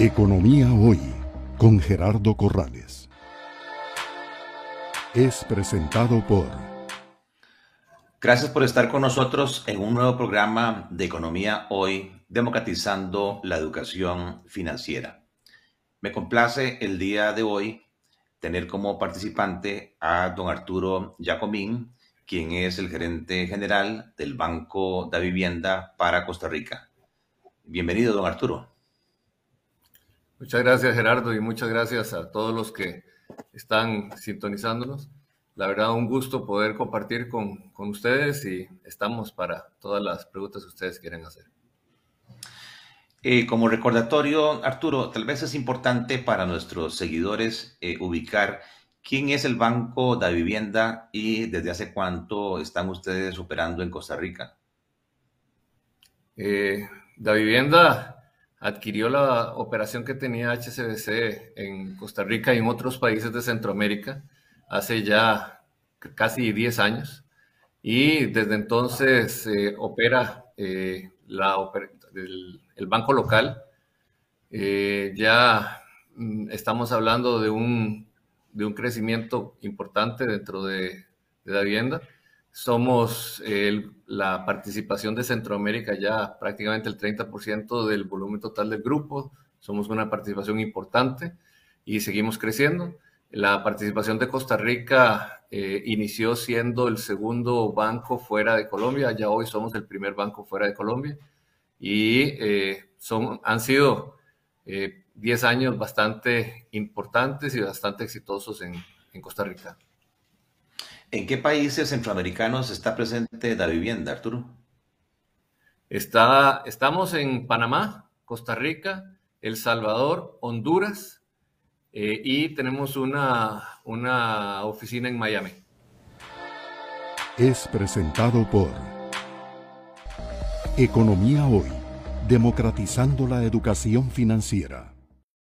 Economía Hoy con Gerardo Corrales. Es presentado por... Gracias por estar con nosotros en un nuevo programa de Economía Hoy, democratizando la educación financiera. Me complace el día de hoy tener como participante a don Arturo Jacomín, quien es el gerente general del Banco de Vivienda para Costa Rica. Bienvenido, don Arturo. Muchas gracias Gerardo y muchas gracias a todos los que están sintonizándonos. La verdad, un gusto poder compartir con, con ustedes y estamos para todas las preguntas que ustedes quieren hacer. Eh, como recordatorio, Arturo, tal vez es importante para nuestros seguidores eh, ubicar quién es el Banco de Vivienda y desde hace cuánto están ustedes operando en Costa Rica. Eh, da Vivienda adquirió la operación que tenía HCBC en Costa Rica y en otros países de Centroamérica hace ya casi 10 años y desde entonces eh, opera eh, el, banco local. Eh, ya mm, estamos hablando de un, de un crecimiento importante dentro de, de la vivienda somos la participación de Centroamérica ya prácticamente el 30% del volumen total del grupo. Somos una participación importante y seguimos creciendo. La participación de Costa Rica eh, inició siendo el segundo banco fuera de Colombia. Ya hoy somos el primer banco fuera de Colombia y eh, son, han sido 10 eh, años bastante importantes y bastante exitosos en Costa Rica. ¿En qué países centroamericanos está presente la vivienda, Arturo? Está, estamos en Panamá, Costa Rica, El Salvador, Honduras eh, y tenemos una, una oficina en Miami. Es presentado por Economía Hoy, democratizando la educación financiera.